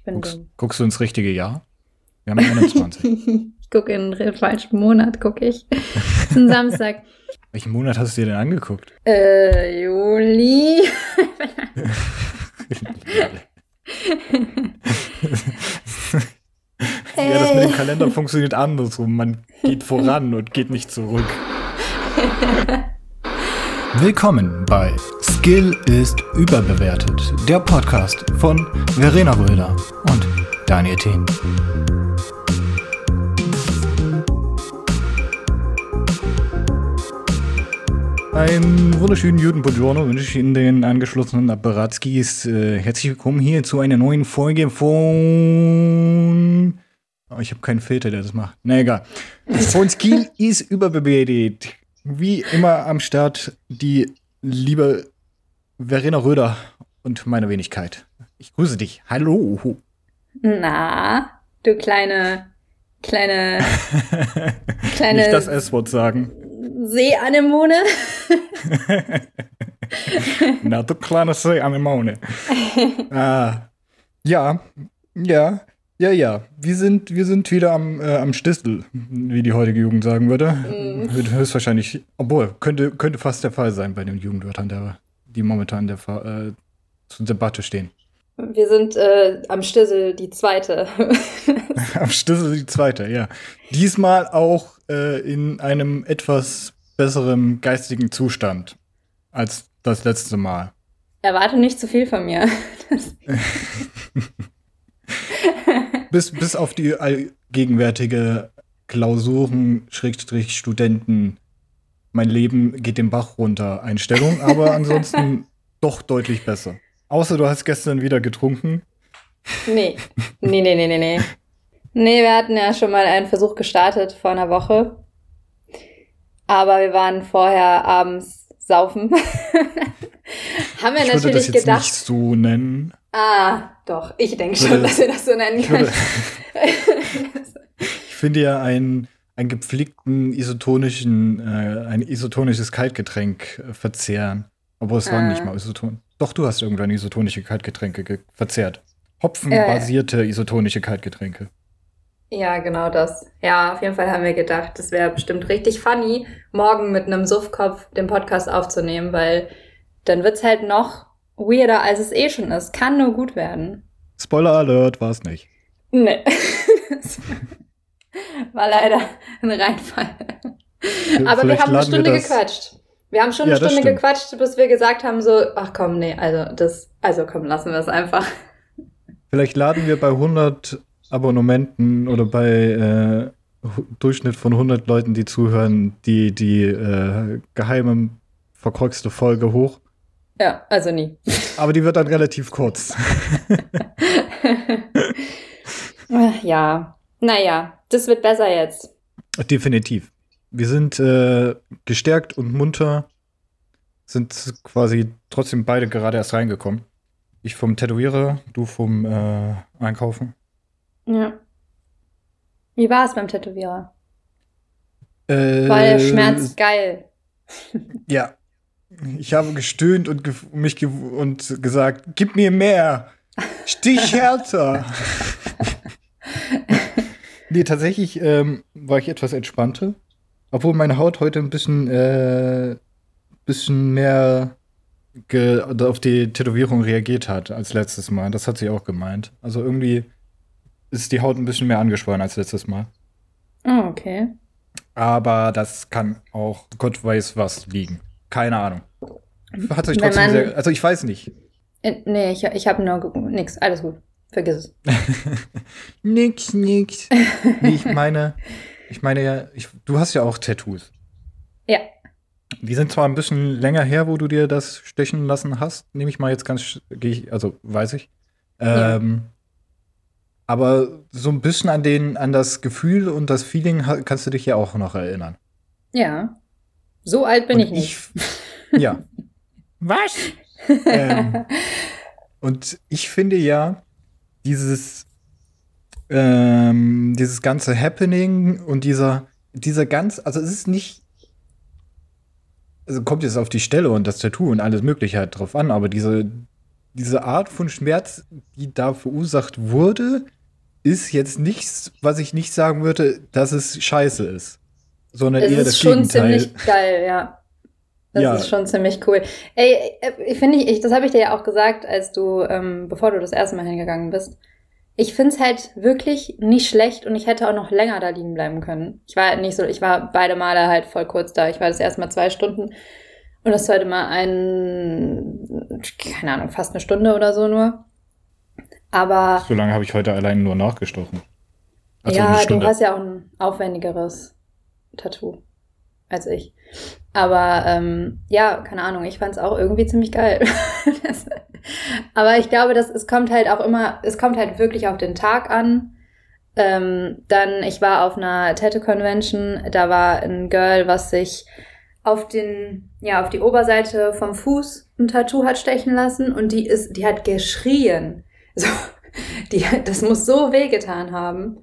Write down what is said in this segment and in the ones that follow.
Ich bin Guckst, dumm. guckst du ins richtige Jahr? Wir haben 21. ich gucke in den falschen Monat, gucke ich. Es ist ein Samstag. Welchen Monat hast du dir denn angeguckt? Äh, Juli. Ja, das mit dem Kalender funktioniert andersrum. Man geht voran und geht nicht zurück. Willkommen bei Skill ist überbewertet, der Podcast von Verena Röder und Daniel Thien. Einen wunderschönen Juden Buongiorno wünsche ich Ihnen den angeschlossenen Apparatskis. Äh, herzlich willkommen hier zu einer neuen Folge von. Oh, ich habe keinen Filter, der das macht. Na egal. Von Skill ist überbewertet. Wie immer am Start die liebe Verena Röder und meine Wenigkeit. Ich grüße dich. Hallo. Na, du kleine, kleine, kleine Nicht das S-Wort sagen. Seeanemone. Na, du kleine Seeanemone. ah, ja, ja, ja, ja. Wir sind, wir sind wieder am, äh, am Stissel, wie die heutige Jugend sagen würde. Mm. Höchstwahrscheinlich, obwohl, könnte, könnte fast der Fall sein bei den Jugendwörtern, der, die momentan der, äh, zur Debatte stehen. Wir sind äh, am Stissel die zweite. am Stissel die zweite, ja. Diesmal auch äh, in einem etwas besseren geistigen Zustand als das letzte Mal. Erwarte nicht zu viel von mir. Bis, bis auf die allgegenwärtige Klausuren, Schrägstrich, Studenten, mein Leben geht den Bach runter Einstellung, aber ansonsten doch deutlich besser. Außer du hast gestern wieder getrunken. nee. Nee, nee, nee, nee, nee. Nee, wir hatten ja schon mal einen Versuch gestartet vor einer Woche. Aber wir waren vorher abends saufen. Haben wir ich würde das natürlich jetzt gedacht. nicht so nennen. Ah, doch. Ich denke Ich schon, würde- dass wir das so nennen Ich, können. würde, ich finde ja einen, einen gepflegten isotonischen, äh, ein isotonisches Kaltgetränk äh, verzehren. Obwohl es waren Ah. nicht mal Isoton. Doch, du hast irgendwann isotonische Kaltgetränke ge verzehrt. Hopfenbasierte isotonische Kaltgetränke. Ja, genau das. Ja, auf jeden Fall haben wir gedacht, das wäre bestimmt richtig funny, morgen mit einem Suffkopf den Podcast aufzunehmen, weil dann wird's halt noch weirder, als es eh schon ist. Kann nur gut werden. Spoiler Alert, war es nicht. Nee. War leider ein Reinfall. Aber wir haben eine Stunde gequatscht. Wir haben schon eine Ja, Stunde stimmt. gequatscht, bis wir gesagt haben so, ach komm, nee, also das, also komm, lassen wir es einfach. Vielleicht laden wir bei 100 Abonnementen oder bei äh, Durchschnitt von 100 Leuten, die zuhören, die, die äh, geheime, verkorkste Folge hoch. Ja, also nie. Aber die wird dann relativ kurz. ja, naja, das wird besser jetzt. Definitiv. Wir sind äh, gestärkt und munter, sind quasi trotzdem beide gerade erst reingekommen. Ich vom Tätowierer, du vom äh, Einkaufen. Ja. Wie war es beim Tätowierer? Äh, War der Schmerz geil? Ja. Ich habe gestöhnt und ge mich ge und gesagt, gib mir mehr. Stich härter. nee, tatsächlich ähm, war ich etwas entspannter. Obwohl meine Haut heute ein bisschen, äh, bisschen mehr auf die Tätowierung reagiert hat als letztes Mal. Das hat sie auch gemeint. Also irgendwie ist die Haut ein bisschen mehr angespannt als letztes Mal. Oh, okay. Aber das kann auch Gott weiß was liegen. Keine Ahnung. Hat sich trotzdem sehr. Also ich weiß nicht. Äh, nee, ich, ich habe nur nix, alles gut. Vergiss es. nix, nix. nee, ich meine, ich meine ja, ich, du hast ja auch Tattoos. Ja. Die sind zwar ein bisschen länger her, wo du dir das stechen lassen hast, nehme ich mal jetzt ganz, ich, also weiß ich. Ja. Ähm, Aber so ein bisschen an den, an das Gefühl und das Feeling kannst du dich ja auch noch erinnern. Ja. So alt bin und ich nicht. Ich, ja. Was? ähm, und ich finde ja, dieses, ähm, dieses ganze Happening und dieser, dieser ganz, also es ist nicht, also kommt jetzt auf die Stelle und das Tattoo und alles Mögliche halt drauf an, aber diese, diese Art von Schmerz, die da verursacht wurde, ist jetzt nichts, was ich nicht sagen würde, dass es scheiße ist. Sondern es eher ist das schon Gegenteil. ziemlich geil, ja. Das Ja. ist schon ziemlich cool. Ey, äh, finde ich, ich, das habe ich dir ja auch gesagt, als du, ähm, bevor du das erste Mal hingegangen bist. Ich find's halt wirklich nicht schlecht und ich hätte auch noch länger da liegen bleiben können. Ich war nicht so, ich war beide Male halt voll kurz da. Ich war das erste Mal zwei Stunden und das zweite Mal ein, keine Ahnung, fast eine Stunde oder so nur. Aber So lange habe ich heute allein nur nachgestochen. Also ja, du hast ja auch ein aufwendigeres Tattoo als ich. Aber ähm, ja, keine Ahnung, ich fand es auch irgendwie ziemlich geil. Das- Aber ich glaube, dass es kommt halt auch immer, es kommt halt wirklich auf den Tag an. Ähm, dann, ich war auf einer Tattoo-Convention, da war ein Girl, was sich auf den, ja, auf die Oberseite vom Fuß ein Tattoo hat stechen lassen und die ist, die hat geschrien. So, die, das muss so wehgetan haben.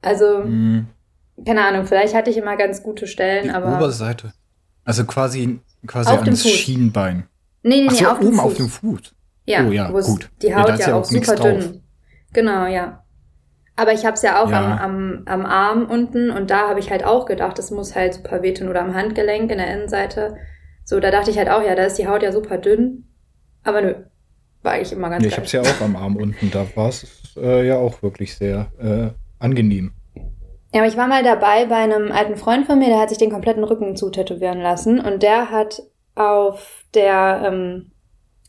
Also, Hm, keine Ahnung, vielleicht hatte ich immer ganz gute Stellen, die aber. Oberseite. Also quasi, quasi Auf dem ans. Schienbein. nee, nee, nee, so, auf dem oben Fuß. auf dem Fuß. Ja, Oh ja, gut. Die Ja, Haut ja, ist ja auch auch super drauf. dünn. Genau, ja. Aber ich habe es ja auch Ja. am, am, am Arm unten und da habe ich halt auch gedacht, das muss halt super wehtun oder am Handgelenk in der Innenseite. So, da dachte ich halt auch, ja, da ist die Haut ja super dünn. Aber nö, war eigentlich immer ganz Ja, ich habe es ja auch am Arm unten. Da war es äh, ja auch wirklich sehr äh, angenehm. Ja, aber ich war mal dabei bei einem alten Freund von mir, der hat sich den kompletten Rücken zutätowieren lassen und der hat auf der ähm,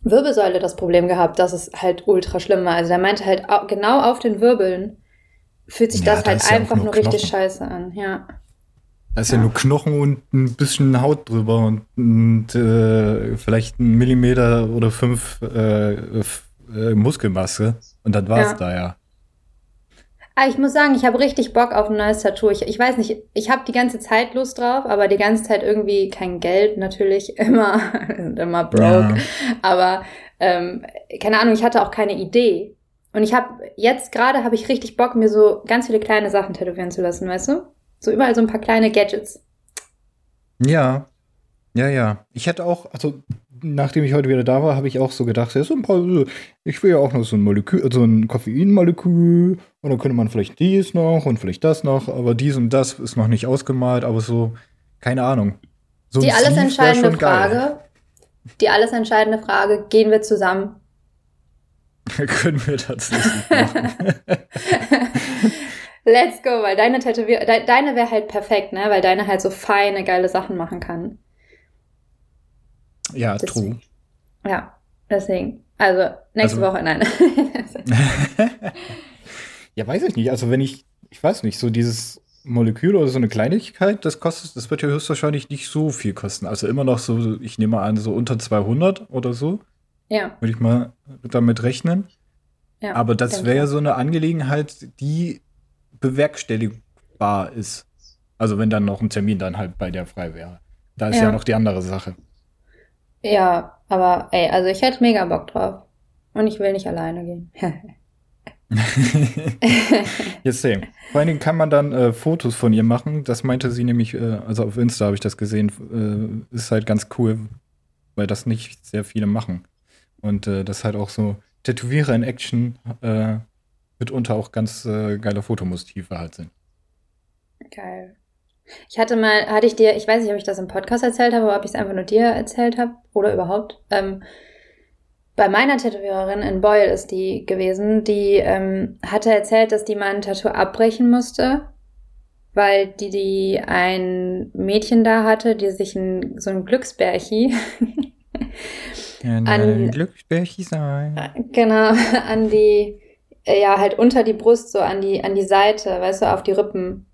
Wirbelsäule das Problem gehabt, dass es halt ultra schlimm war. Also der meinte halt au- genau auf den Wirbeln fühlt sich Ja, das da halt ist ja einfach nur nur richtig scheiße an. Ja. Da ist ja. Ja. nur Knochen und ein bisschen Haut drüber und, und äh, vielleicht ein Millimeter oder fünf äh, äh, Muskelmasse. Und dann war es da ja. Ah, ich muss sagen, ich habe richtig Bock auf ein neues Tattoo. Ich, ich weiß nicht, ich habe die ganze Zeit Lust drauf, aber die ganze Zeit irgendwie kein Geld natürlich immer, immer broke. Ja. Aber ähm, keine Ahnung, ich hatte auch keine Idee. Und ich habe jetzt gerade habe ich richtig Bock, mir so ganz viele kleine Sachen tätowieren zu lassen, weißt du? So überall so ein paar kleine Gadgets. Ja, ja, ja. Ich hätte auch, also nachdem ich heute wieder da war, habe ich auch so gedacht, ja, so ein paar, ich will ja auch noch so ein Molekül, so ein Koffeinmolekül und dann könnte man vielleicht dies noch und vielleicht das noch, aber dies und das ist noch nicht ausgemalt, aber so, keine Ahnung. So Die alles entscheidende schon geil. Frage, die alles entscheidende Frage, gehen wir zusammen? Können wir tatsächlich machen. Let's go, weil deine Tätowier de deine wäre halt perfekt, ne? Weil deine halt so feine, geile Sachen machen kann. Ja, Deswegen. true. Ja, deswegen. Also, nächste Also- Woche, nein. ja, weiß ich nicht. Also wenn ich, ich weiß nicht, so dieses Molekül oder so eine Kleinigkeit, das kostet, das wird ja höchstwahrscheinlich nicht so viel kosten. Also immer noch so, ich nehme an, so unter 200 oder so, ja, würde ich mal damit rechnen. ja. Aber das wäre ja so eine Angelegenheit, die bewerkstelligbar ist. Also wenn dann noch ein Termin dann halt bei der frei wäre. Da ist ja, Ja. noch die andere Sache. Ja, aber ey, also ich hätte mega Bock drauf. Und ich will nicht alleine gehen. Jetzt sehen. Vor allen Dingen kann man dann äh, Fotos von ihr machen. Das meinte sie nämlich, äh, also auf Insta habe ich das gesehen. Äh, ist halt ganz cool, weil das nicht sehr viele machen. Und äh, das halt auch so Tätowierer in Action äh, mitunter auch ganz äh, geile Fotomotive halt sind. Geil. Ich hatte mal, hatte ich dir, ich weiß nicht, ob ich das im Podcast erzählt habe, oder ob ich es einfach nur dir erzählt habe oder überhaupt. Ähm, bei meiner Tätowiererin in Boyle ist die gewesen, die ähm, hatte erzählt, dass die mal ein Tattoo abbrechen musste, weil die, die ein Mädchen da hatte, die sich ein, so ein Glücksbärchi, Ja, An- Glücksbärchi sein. genau, an die, ja, halt unter die Brust, so an die, an die Seite, weißt du, auf die Rippen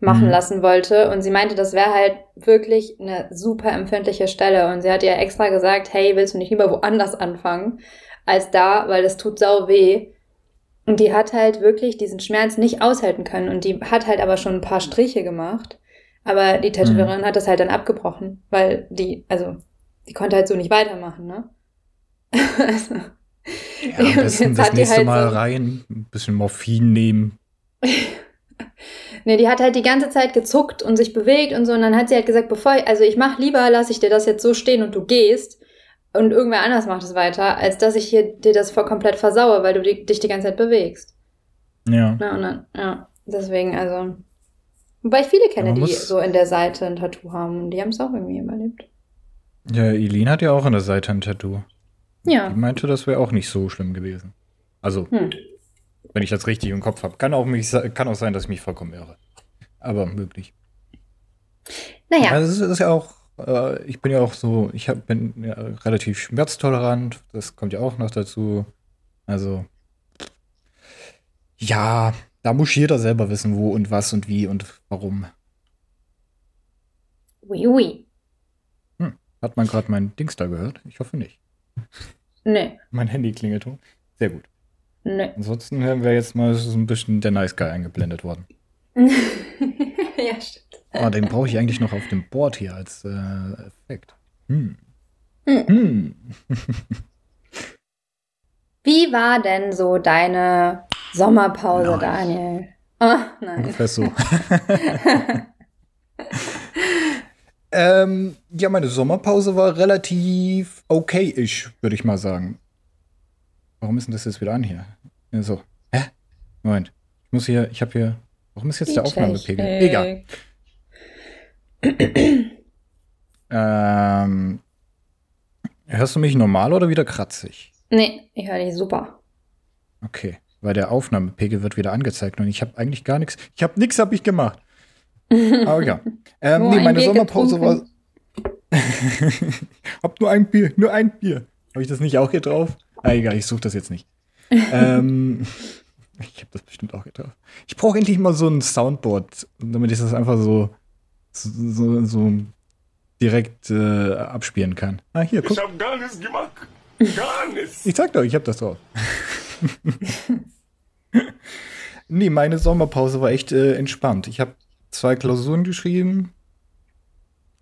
machen Mhm. lassen wollte. Und sie meinte, das wäre halt wirklich eine super empfindliche Stelle. Und sie hat ihr extra gesagt, hey, willst du nicht lieber woanders anfangen als da, weil das tut sau weh. Und die hat halt wirklich diesen Schmerz nicht aushalten können. Und die hat halt aber schon ein paar Striche gemacht. Aber die Tätowiererin hat das halt dann abgebrochen, weil die, also, die konnte halt so nicht weitermachen, ne? also, Ja, am besten das nächste halt Mal so- rein, ein bisschen Morphin nehmen. Nee, die hat halt die ganze Zeit gezuckt und sich bewegt und so. Und dann hat sie halt gesagt, bevor ich, also ich mach lieber, lasse ich dir das jetzt so stehen und du gehst, und irgendwer anders macht es weiter, als dass ich hier dir das voll komplett versaue, weil du die, dich die ganze Zeit bewegst. Ja. Ja, und dann, ja, deswegen, also. Wobei ich viele kenne, die so in der Seite ein Tattoo haben und die haben es auch irgendwie überlebt. Ja, Eileen hat ja auch an der Seite ein Tattoo. Ja. Die meinte, das wäre auch nicht so schlimm gewesen. Also, Hm. Wenn ich das richtig im Kopf habe. Kann auch, mich, kann auch sein, dass ich mich vollkommen irre. Aber möglich. Naja. Also es ist ja auch, äh, ich bin ja auch so, ich hab, bin ja relativ schmerztolerant. Das kommt ja auch noch dazu. Also, ja, da muss jeder selber wissen, wo und was und wie und warum. Ui, ui. Hat man gerade mein Dings da gehört? Ich hoffe nicht. Nee, Mein Handy klingelte. Sehr gut. Nee. Ansonsten wäre jetzt mal so ein bisschen der Nice Guy eingeblendet worden. ja, stimmt. Oh, den brauche ich eigentlich noch auf dem Board hier als äh, Effekt. Hm. Hm. Hm. Wie war denn so deine Sommerpause, Nein. Daniel? Oh, nein. Ungefähr so. ähm, ja, meine Sommerpause war relativ okay-ish, würde ich mal sagen. Warum ist denn das jetzt wieder an hier? Ja, so. Hä? Moment. Ich muss hier, ich habe hier. Warum ist jetzt der Aufnahmepegel? Egal. Ähm, hörst du mich normal oder wieder kratzig? Nee, ich höre dich super. Okay, weil der Aufnahmepegel wird wieder angezeigt und ich habe eigentlich gar nichts. Ich habe nichts, habe ich gemacht. Aber ja. Ähm, Nur nee, ein meine Bier Sommerpause war. getrunken. hab nur ein Bier, nur ein Bier. Habe ich das nicht auch hier drauf? Ah, egal, ich suche das jetzt nicht. ähm, ich habe das bestimmt auch drauf. Ich brauche endlich mal so ein Soundboard, damit ich das einfach so, so, so direkt äh, abspielen kann. Ah, hier, guck. Ich hab gar nichts gemacht. Gar nichts. Ich sag doch, ich hab das drauf. nee, meine Sommerpause war echt äh, entspannt. Ich habe zwei Klausuren geschrieben.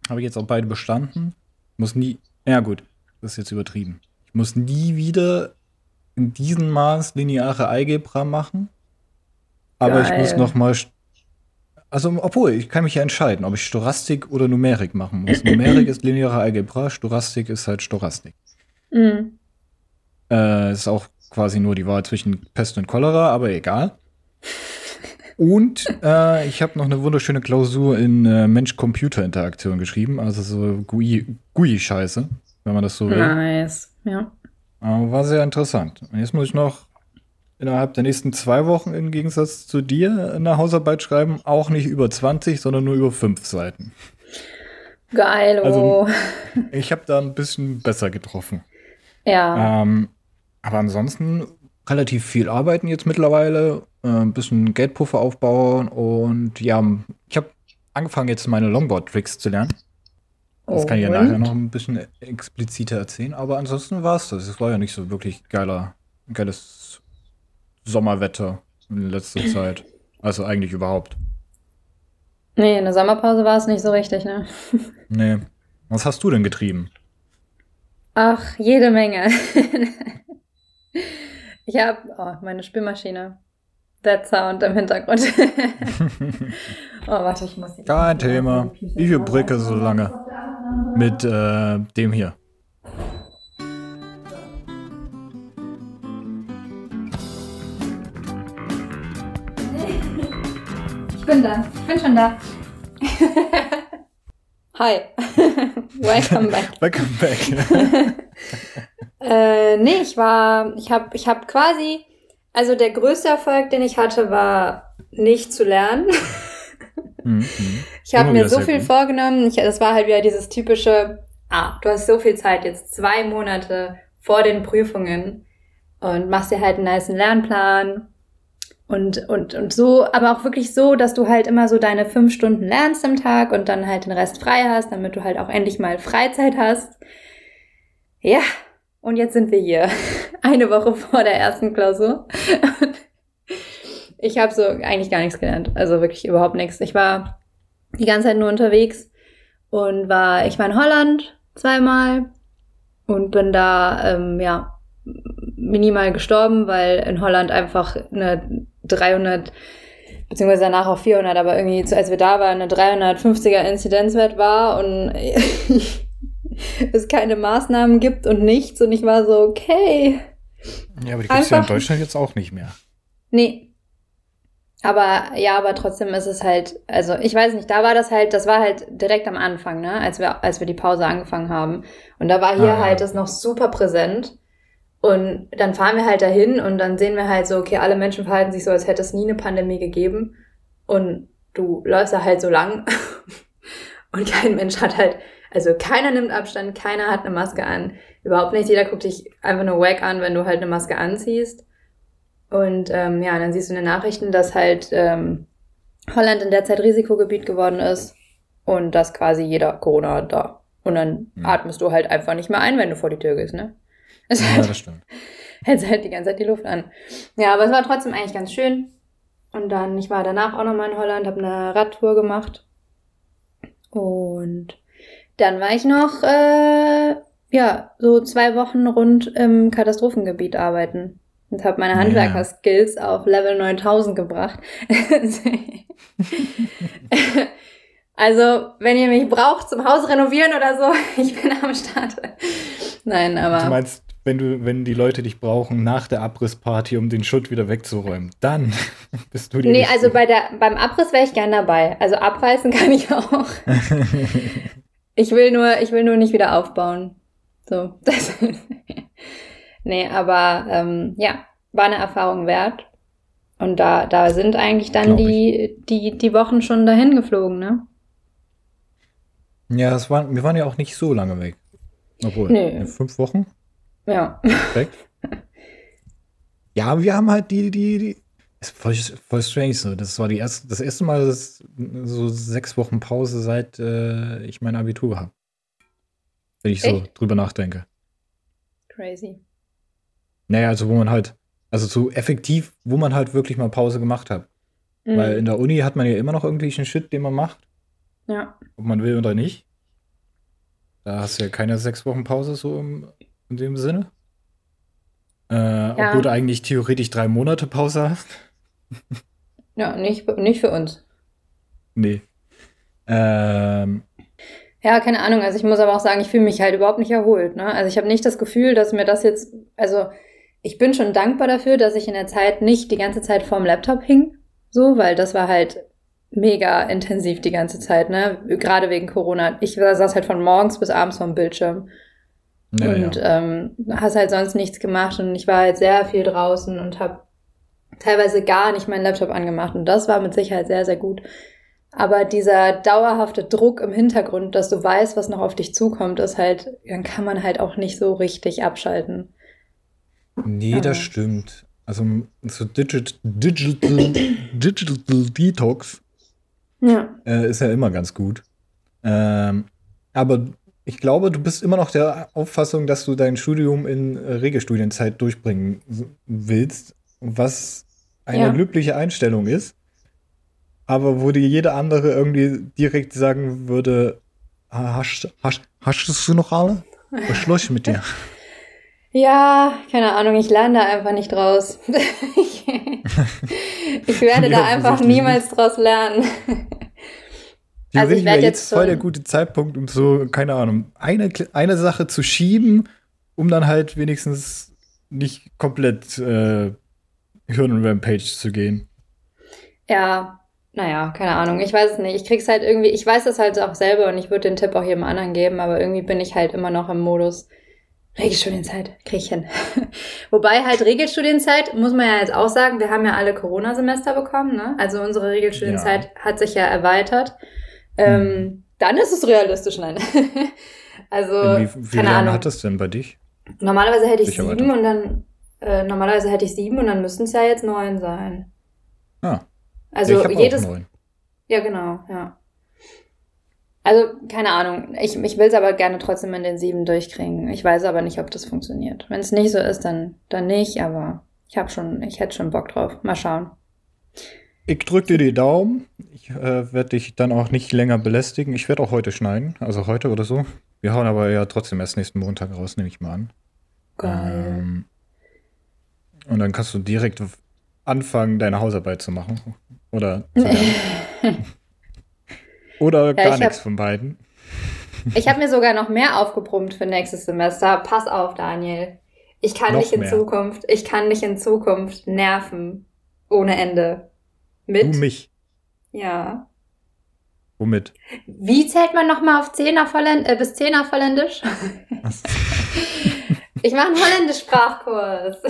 Habe ich jetzt auch beide bestanden. Muss nie. Ja, gut, das ist jetzt übertrieben. Ich muss nie wieder in diesem Maß lineare Algebra machen. Aber ich muss Geil. noch mal. Also, obwohl, ich kann mich ja entscheiden, ob ich Stochastik oder Numerik machen muss. Numerik ist lineare Algebra, Stochastik ist halt Stochastik. Mhm. Äh, ist auch quasi nur die Wahl zwischen Pest und Cholera, aber egal. Und äh, ich habe noch eine wunderschöne Klausur in äh, Mensch-Computer-Interaktion geschrieben, also so GUI- GUI-Scheiße, wenn man das so will. Nice. Ja. Aber war sehr interessant. Und jetzt muss ich noch innerhalb der nächsten zwei Wochen im Gegensatz zu dir eine Hausarbeit schreiben, auch nicht über 20, sondern nur über fünf Seiten. Geil. Also- Oh. Ich habe da ein bisschen besser getroffen. ja. Ähm, aber ansonsten relativ viel arbeiten jetzt mittlerweile, äh, ein bisschen Geldpuffer aufbauen und ja, ich habe angefangen jetzt meine Longboard-Tricks zu lernen. Das kann ich ja Und? nachher noch ein bisschen expliziter erzählen, aber ansonsten war es das. Es war ja nicht so wirklich geiler, geiles Sommerwetter in letzter Zeit. Also eigentlich überhaupt. Nee, in der Sommerpause war es nicht so richtig, ne? Nee. Was hast du denn getrieben? Ach, jede Menge. ich habe oh, meine Spülmaschine. That Sound im Hintergrund. oh, warte, ich muss Kein Thema. Ich überbrücke so lange mit äh, dem hier. Ich bin da. Ich bin schon da. Hi. Welcome back. Welcome back. Äh, nee, ich war, ich habe ich hab quasi, also der größte Erfolg, den ich hatte, war nicht zu lernen. Mhm. Ich habe mir so viel gut. vorgenommen. Ich, das war halt wieder dieses typische, ah, du hast so viel Zeit jetzt, zwei Monate vor den Prüfungen und machst dir halt einen nice Lernplan und, und, und so, aber auch wirklich so, dass du halt immer so deine fünf Stunden lernst am Tag und dann halt den Rest frei hast, damit du halt auch endlich mal Freizeit hast. Ja, und jetzt sind wir hier, eine Woche vor der ersten Klausur. Ich habe so eigentlich gar nichts gelernt, also wirklich überhaupt nichts. Ich war die ganze Zeit nur unterwegs und war, ich war in Holland zweimal und bin da, ähm, ja, minimal gestorben, weil in Holland einfach eine 300, beziehungsweise danach auch 400, aber irgendwie, als wir da waren, eine 350er Inzidenzwert war und es keine Maßnahmen gibt und nichts. Und ich war so, okay. Ja, aber die gibt es ja in Deutschland jetzt auch nicht mehr. Nee. Aber ja, aber trotzdem ist es halt, also ich weiß nicht, da war das halt, das war halt direkt am Anfang, ne, als wir, als wir die Pause angefangen haben. Und da war hier Ah, ja. halt das noch super präsent. Und dann fahren wir halt dahin und dann sehen wir halt so, okay, alle Menschen verhalten sich so, als hätte es nie eine Pandemie gegeben. Und du läufst da halt so lang und kein Mensch hat halt, also keiner nimmt Abstand, keiner hat eine Maske an. Überhaupt nicht. Jeder guckt dich einfach nur wack an, wenn du halt eine Maske anziehst. Und ähm, ja, dann siehst du in den Nachrichten, dass halt ähm, Holland in der Zeit Risikogebiet geworden ist und dass quasi jeder Corona hat da. Und dann Hm. atmest du halt einfach nicht mehr ein, wenn du vor die Tür gehst, ne? Es Ja, halt, das stimmt. hältst halt die ganze Zeit die Luft an. Ja, aber es war trotzdem eigentlich ganz schön. Und dann, ich war danach auch nochmal in Holland, habe eine Radtour gemacht. Und dann war ich noch, äh, ja, so zwei Wochen rund im Katastrophengebiet arbeiten. Und habe meine Ja. Handwerker-Skills auf Level 9000 gebracht. also, wenn ihr mich braucht zum Haus renovieren oder so, ich bin am Start. Nein, aber. Du meinst, wenn du, wenn die Leute dich brauchen nach der Abrissparty, um den Schutt wieder wegzuräumen, dann bist du die. Nee, Richtige. also bei der, beim Abriss wäre ich gern dabei. Also abreißen kann ich auch. Ich will nur, ich will nur nicht wieder aufbauen. So. Das nee, aber ähm, ja, war eine Erfahrung wert. Und da, da sind eigentlich dann die, die, die Wochen schon dahin geflogen, ne? ja, es waren, wir waren ja auch nicht so lange weg. Obwohl, Nö. fünf Wochen Ja. weg. ja, wir haben halt die, die, die. Ist voll, voll strange so. Das war die erste, das erste Mal, dass so sechs Wochen Pause seit äh, ich mein Abitur habe. Wenn ich so Echt? drüber nachdenke. Crazy. Naja, also wo man halt, also so effektiv, wo man halt wirklich mal Pause gemacht hat. Mhm. Weil in der Uni hat man ja immer noch irgendwelchen Shit, den man macht, ja. ob man will oder nicht. Da hast du ja keine sechs Wochen Pause so im, in dem Sinne. Äh, Obwohl du eigentlich theoretisch drei Monate Pause hast. Ja, nicht, nicht für uns. Nee. Ähm, Ja, keine Ahnung. Also ich muss aber auch sagen, ich fühle mich halt überhaupt nicht erholt. Ne? Also ich habe nicht das Gefühl, dass mir das jetzt, also ich bin schon dankbar dafür, dass ich in der Zeit nicht die ganze Zeit vorm Laptop hing, so, weil das war halt mega intensiv die ganze Zeit, ne? Gerade wegen Corona. Ich saß halt von morgens bis abends vorm Bildschirm ja, und ja. ähm, hast halt sonst nichts gemacht und ich war halt sehr viel draußen und habe teilweise gar nicht meinen Laptop angemacht und das war mit Sicherheit sehr, sehr gut. Aber dieser dauerhafte Druck im Hintergrund, dass du weißt, was noch auf dich zukommt, ist halt, dann kann man halt auch nicht so richtig abschalten. Nee, Ja. das stimmt. Also so Digital, Digital, Digital Detox Ja. äh, ist ja immer ganz gut. Ähm, aber ich glaube, du bist immer noch der Auffassung, dass du dein Studium in äh, Regelstudienzeit durchbringen willst, was eine Ja. löbliche Einstellung ist. Aber wo dir jeder andere irgendwie direkt sagen würde, "Ah, hast, hast, hast du noch alle? Was ist mit dir? Ja, keine Ahnung, ich lerne da einfach nicht draus. ich, ich werde da einfach niemals draus lernen. Also ich wäre werd jetzt voll der gute Zeitpunkt, um so, keine Ahnung, eine, eine Sache zu schieben, um dann halt wenigstens nicht komplett äh, Hirn-Rampage zu gehen. Ja, naja, keine Ahnung. Ich weiß es nicht. Ich krieg's halt irgendwie, ich weiß es halt auch selber und ich würde den Tipp auch jedem anderen geben, aber irgendwie bin ich halt immer noch im Modus Regelstudienzeit, krieg ich hin. Wobei halt Regelstudienzeit, muss man ja jetzt auch sagen, wir haben ja alle Corona-Semester bekommen, ne? Also unsere Regelstudienzeit hat sich ja erweitert. Ähm, dann ist es realistisch, nein. also, wie wie keine lange Ahnung. hat das denn bei dich? Normalerweise hätte ich Sicher sieben weiter. und dann, äh, normalerweise hätte ich sieben und dann müssten es ja jetzt neun sein. Ah, Also ich jedes, ja, genau, ja. Also, keine Ahnung. Ich, ich will es aber gerne trotzdem in den sieben durchkriegen. Ich weiß aber nicht, ob das funktioniert. Wenn es nicht so ist, dann, dann nicht, aber ich habe schon, ich hätte schon Bock drauf. Mal schauen. Ich drück dir die Daumen. Ich äh, werde dich dann auch nicht länger belästigen. Ich werde auch heute schneiden, also heute oder so. Wir hauen aber ja trotzdem erst nächsten Montag raus, nehme ich mal an. Geil. Ähm, und dann kannst du direkt anfangen, deine Hausarbeit zu machen. Oder zu. Oder gar ich nichts hab- von beiden. Ich habe mir sogar noch mehr aufgebrummt für nächstes Semester. Pass auf, Daniel. Ich kann Noch dich in mehr. Zukunft, ich kann dich in Zukunft nerven. Ohne Ende. Mit? Du mich. Ja. Womit? Wie zählt man nochmal auf 10 auf Holländ äh, bis 10 auf Holländisch? Ich mache einen Holländisch-Sprachkurs.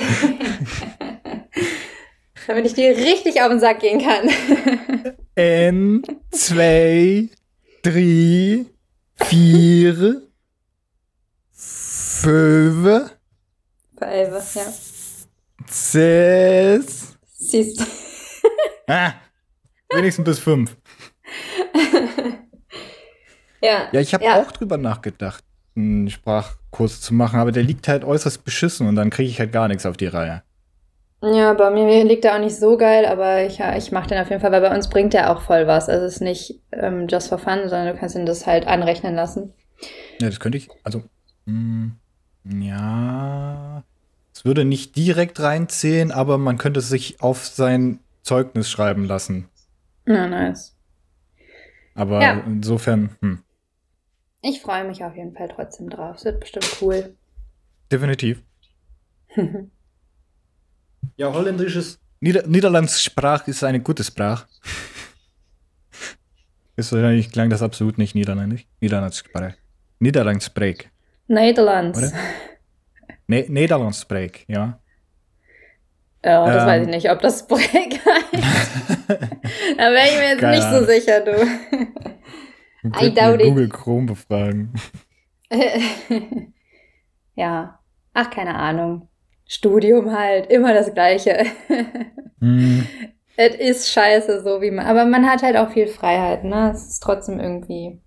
Damit ich dir richtig auf den Sack gehen kann. N, zwei, drei, vier, fünf, Elbe, ja. sechs. Siehst. Ah, wenigstens bis fünf. Ja. Ja, ich habe Ja. auch drüber nachgedacht, einen Sprachkurs zu machen, aber der liegt halt äußerst beschissen und dann kriege ich halt gar nichts auf die Reihe. Ja, bei mir liegt er auch nicht so geil, aber ich, ja, ich mache den auf jeden Fall, weil bei uns bringt der auch voll was. Also es ist nicht ähm, just for fun, sondern du kannst ihn das halt anrechnen lassen. Ja, das könnte ich, also, mh, ja, es würde nicht direkt reinzählen, aber man könnte es sich auf sein Zeugnis schreiben lassen. Na, nice. Aber Ja. insofern, hm, Ich freue mich auf jeden Fall trotzdem drauf. Es wird bestimmt cool. definitiv. Ja, holländisches. Nieder Niederlands Sprach ist eine gute Sprache. ist wahrscheinlich klang das absolut nicht niederländisch. Niederlands Sprache. Niederlands. Oder? Ne Nederlands Spreek, ja. Ja, das Ähm. weiß ich nicht, ob das Break heißt. da wäre ich mir jetzt Keine nicht so sicher, du. I doubt it. Google Chrome befragen. ja. Ach, keine Ahnung. Studium halt, immer das Gleiche. Hm. Es ist scheiße, so wie man. Aber man hat halt auch viel Freiheit, ne? Es ist trotzdem irgendwie.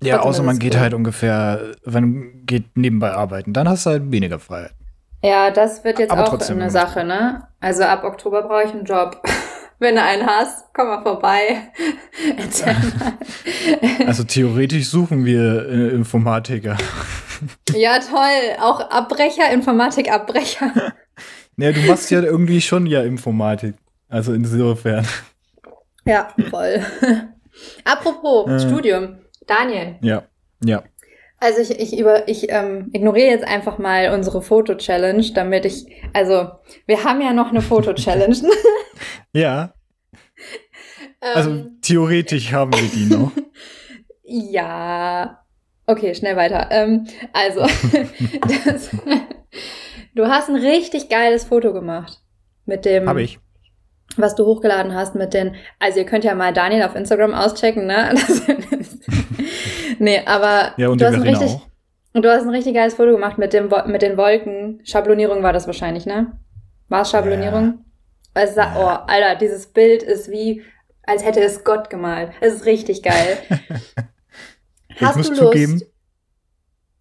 Ja, Trotzdem außer man geht cool. halt ungefähr, wenn geht nebenbei arbeiten, dann hast du halt weniger Freiheit. Ja, das wird jetzt Aber auch trotzdem eine. Sache, ne? Also ab Oktober brauche ich einen Job. Wenn du einen hast, komm mal vorbei. Erzähl mal. Also theoretisch suchen wir äh, Informatiker. Ja, toll. Auch Abbrecher, Informatik-Abbrecher. Ja, du machst ja irgendwie schon ja Informatik. Also insofern. Ja, voll. Apropos Äh. Studium. Daniel, Ja, ja. also ich, ich, über, ich ähm, ignoriere jetzt einfach mal unsere Foto-Challenge, damit ich, also wir haben ja noch eine Foto-Challenge. Ja, also ähm, theoretisch haben wir die noch. Ja. Okay, schnell weiter. Ähm, also, das, du hast ein richtig geiles Foto gemacht. Mit dem, Habe ich. was du hochgeladen hast, mit den, also ihr könnt ja mal Daniel auf Instagram auschecken, ne? Das, nee, aber Ja, und du, hast ein richtig, auch. und du hast ein richtig geiles Foto gemacht mit, dem, mit den Wolken. Schablonierung war das wahrscheinlich, ne? War es Schablonierung? Es sah, Ja. oh, Alter, dieses Bild ist wie, als hätte es Gott gemalt. Es ist richtig geil. Ich muss zugeben,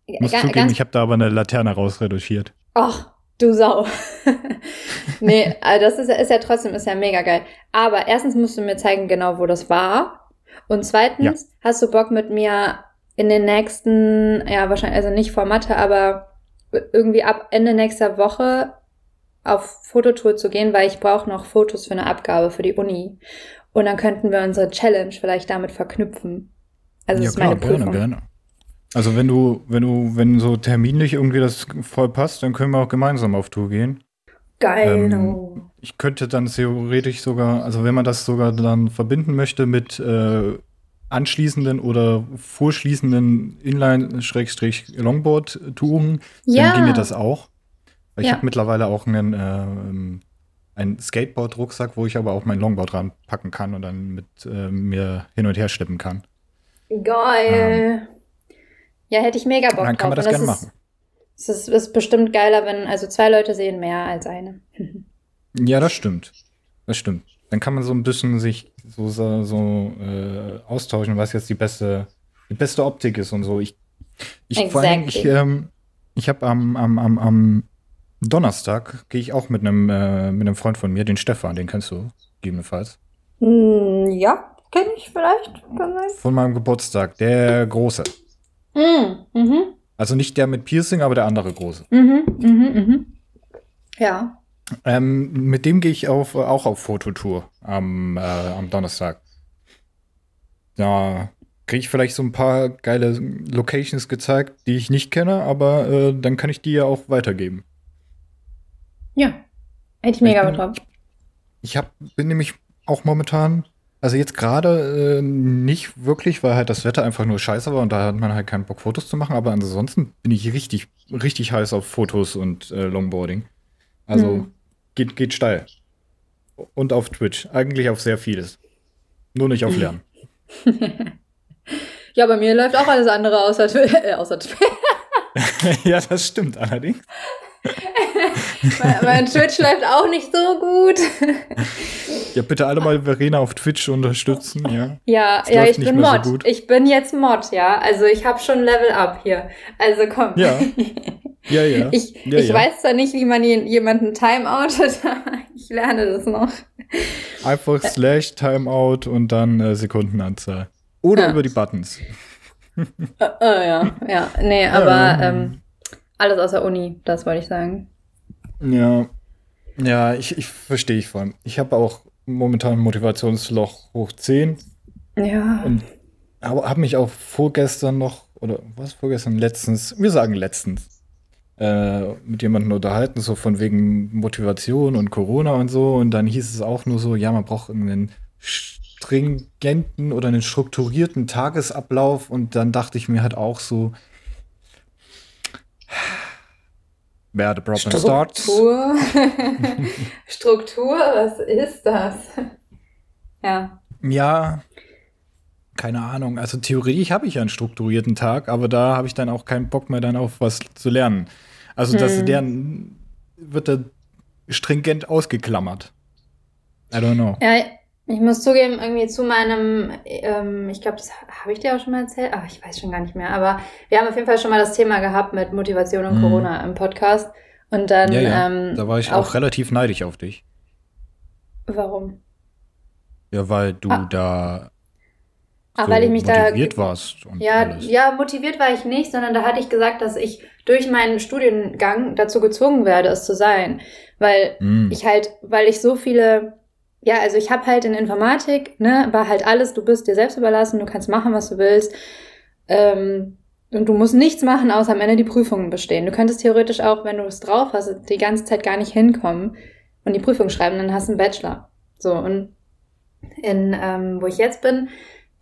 Ich muss Ga- zugeben, ich habe da aber eine Laterne rausretuschiert. Ach, du Sau. nee, also das ist, ja- ist ja trotzdem, ist ja mega geil. Aber erstens musst du mir zeigen, genau wo das war. Und zweitens, hast du Bock mit mir in den nächsten, ja, wahrscheinlich, also nicht vor Mathe, aber irgendwie ab Ende nächster Woche auf Fototour zu gehen, weil ich brauche noch Fotos für eine Abgabe für die Uni. Und dann könnten wir unsere Challenge vielleicht damit verknüpfen. Also das ist meine Prüfung. gerne. Also wenn du, wenn du, wenn so terminlich irgendwie das voll passt, dann können wir auch gemeinsam auf Tour gehen. Geil. Ähm, Ich könnte dann theoretisch sogar, also wenn man das sogar dann verbinden möchte mit äh, anschließenden oder vorschließenden Inline-Longboard-Touren, ja. dann ginge das auch. Ich Ja. habe mittlerweile auch einen, ähm, einen Skateboard-Rucksack, wo ich aber auch mein Longboard ranpacken kann und dann mit äh, mir hin und her schleppen kann. Geil. ja, hätte ich mega Bock Und dann kann man drauf. das Und gerne machen. Es ist, ist bestimmt geiler, wenn, also zwei Leute sehen mehr als eine. Ja, das stimmt. Das stimmt. Dann kann man so ein bisschen sich so, so, so äh, austauschen, was jetzt die beste, die beste Optik ist und so. Ich, ich vor allem, ich, Exactly. ähm, ich habe am, am, am, am Donnerstag gehe ich auch mit einem äh, mit einem Freund von mir, den Stefan, den kennst du gegebenenfalls, Hm, ja, kenne ich vielleicht. Kann sein. von meinem Geburtstag, der große. Hm, mhm, Also nicht der mit Piercing, aber der andere große. mhm, mhm, mhm. Ja. Ähm, mit dem gehe ich auf, auch auf Fototour am, äh, am Donnerstag. Da kriege ich vielleicht so ein paar geile Locations gezeigt, die ich nicht kenne, aber äh, dann kann ich die ja auch weitergeben. Ja, hätte ich mega bin- drauf. Ich hab, bin nämlich auch momentan, also jetzt gerade äh, nicht wirklich, weil halt das Wetter einfach nur scheiße war und da hat man halt keinen Bock, Fotos zu machen, aber ansonsten bin ich richtig, richtig heiß auf Fotos und äh, Longboarding. Also Hm. geht, geht steil. Und auf Twitch. Eigentlich auf sehr vieles. Nur nicht auf Lernen. Ja, bei mir läuft auch alles andere außer, Twi- äh, außer Twitch. ja, das stimmt allerdings. Mein, Twitch läuft auch nicht so gut. Ja, bitte alle mal Verena auf Twitch unterstützen, ja. Ja, ja, ich bin so Mod. gut. ich bin jetzt Mod, ja. Also ich habe schon Level Up hier. Also komm. Ja. Ja, ja. Ich, ja, ich ja. weiß zwar nicht, wie man je- jemanden timeoutet, aber ich lerne das noch. Einfach Slash Timeout und dann äh, Sekundenanzahl. Oder Ja. über die Buttons. Äh, äh, ja, ja. Nee, aber ähm, alles außer Uni, das wollte ich sagen. Ja. Ja, ich, ich verstehe ich vor allem. Ich habe auch momentan ein Motivationsloch hoch 10 Ja. und habe hab mich auch vorgestern noch, oder was vorgestern, letztens, wir sagen letztens, äh, mit jemandem unterhalten, so von wegen Motivation und Corona und so. Und dann hieß es auch nur so, ja, man braucht einen stringenten oder einen strukturierten Tagesablauf. Und dann dachte ich mir halt auch so, where the problem starts. Struktur. Struktur, was ist das? Ja. Ja, keine Ahnung. Also theoretisch habe ich ja einen strukturierten Tag, aber da habe ich dann auch keinen Bock mehr dann auf was zu lernen. Also das Hm. Lernen wird da stringent ausgeklammert. I don't know. Ja, ich muss zugeben, irgendwie zu meinem, ähm, ich glaube, das habe ich dir auch schon mal erzählt, ach, ich weiß schon gar nicht mehr, aber wir haben auf jeden Fall schon mal das Thema gehabt mit Motivation und Mhm. Corona im Podcast. Und dann, Ja, ja. ähm, da war ich auch, relativ neidisch auf dich. Warum? Ja, weil du Ah. da Ah, so weil ich mich da motiviert warst und Ja, alles. ja, motiviert war ich nicht, sondern da hatte ich gesagt, dass ich durch meinen Studiengang dazu gezwungen werde, es zu sein. Weil Hm. ich halt, weil ich so viele, ja, also ich habe halt in Informatik, ne, war halt alles, du bist dir selbst überlassen, du kannst machen, was du willst. Ähm, und du musst nichts machen, außer am Ende die Prüfungen bestehen. Du könntest theoretisch auch, wenn du es drauf hast, die ganze Zeit gar nicht hinkommen und die Prüfung schreiben, dann hast du einen Bachelor. So, und in, ähm, wo ich jetzt bin,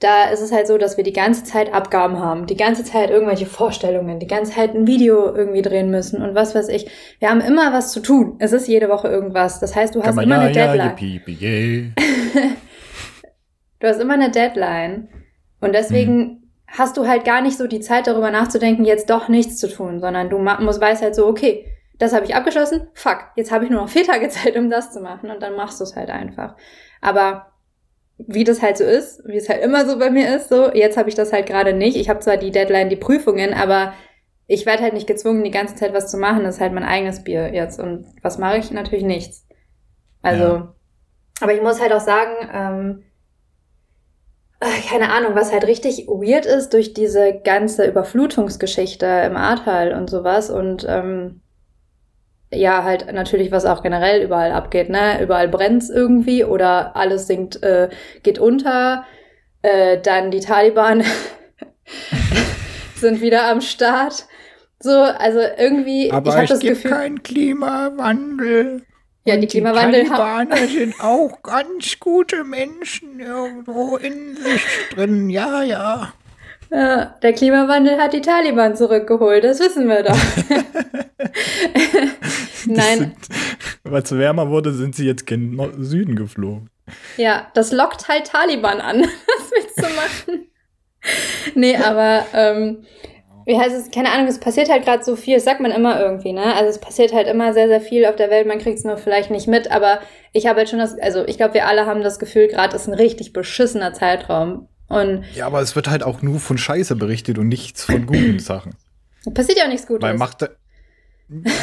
da ist es halt so, dass wir die ganze Zeit Abgaben haben, die ganze Zeit irgendwelche Vorstellungen, die ganze Zeit ein Video irgendwie drehen müssen und was weiß ich. Wir haben immer was zu tun. Es ist jede Woche irgendwas. Das heißt, du hast immer eine Deadline. Du hast immer eine Deadline. Und deswegen hast du halt gar nicht so die Zeit, darüber nachzudenken, jetzt doch nichts zu tun, sondern du musst weißt halt so, okay, das habe ich abgeschlossen, fuck, jetzt habe ich nur noch vier Tage Zeit, um das zu machen und dann machst du es halt einfach. Aber wie das halt so ist, wie es halt immer so bei mir ist, so, jetzt habe ich das halt gerade nicht. Ich habe zwar die Deadline, die Prüfungen, aber ich werde halt nicht gezwungen, die ganze Zeit was zu machen. Das ist halt mein eigenes Bier jetzt. Und was mache ich? Natürlich nichts. Also, Ja. aber ich muss halt auch sagen, ähm, äh, keine Ahnung, was halt richtig weird ist durch diese ganze Überflutungsgeschichte im Ahrtal und sowas und ähm, ja, halt natürlich, was auch generell überall abgeht, ne? Überall brennt's irgendwie oder alles sinkt, äh, geht unter. Äh, dann die Taliban sind wieder am Start. So, also irgendwie, Aber ich habe es das gibt Gefühl, keinen Klimawandel. ja, die Klimawandel Die haben. Talibaner sind auch ganz gute Menschen irgendwo in sich drin. Ja, ja. Ja, der Klimawandel hat die Taliban zurückgeholt, das wissen wir doch. Nein, Weil es wärmer wurde, sind sie jetzt gen Süden geflogen. ja, das lockt halt Taliban an. Was willst du machen? nee, aber ähm, wie heißt es? Keine Ahnung, es passiert halt gerade so viel, das sagt man immer irgendwie, ne? Also es passiert halt immer sehr, sehr viel auf der Welt, man kriegt es nur vielleicht nicht mit, aber ich habe halt schon das, also ich glaube, wir alle haben das Gefühl, gerade ist ein richtig beschissener Zeitraum. Und Ja, aber es wird halt auch nur von Scheiße berichtet und nichts von guten Sachen. es passiert ja auch nichts Gutes. Weil macht.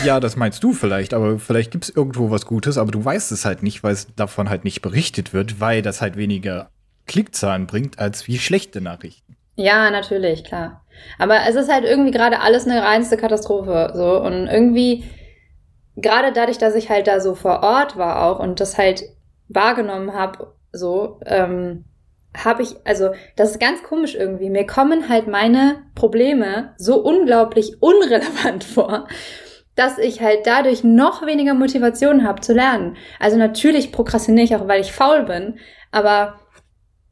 Ja, das meinst du vielleicht, aber vielleicht gibt es irgendwo was Gutes, aber du weißt es halt nicht, weil es davon halt nicht berichtet wird, weil das halt weniger Klickzahlen bringt als wie schlechte Nachrichten. Ja, natürlich, klar. Aber es ist halt irgendwie gerade alles eine reinste Katastrophe. So. Und irgendwie, gerade dadurch, dass ich halt da so vor Ort war auch und das halt wahrgenommen habe, so, ähm, habe ich, also das ist ganz komisch irgendwie. Mir kommen halt meine Probleme so unglaublich unrelevant vor, dass ich halt dadurch noch weniger Motivation habe zu lernen. Also natürlich prokrastiniere ich auch, weil ich faul bin, aber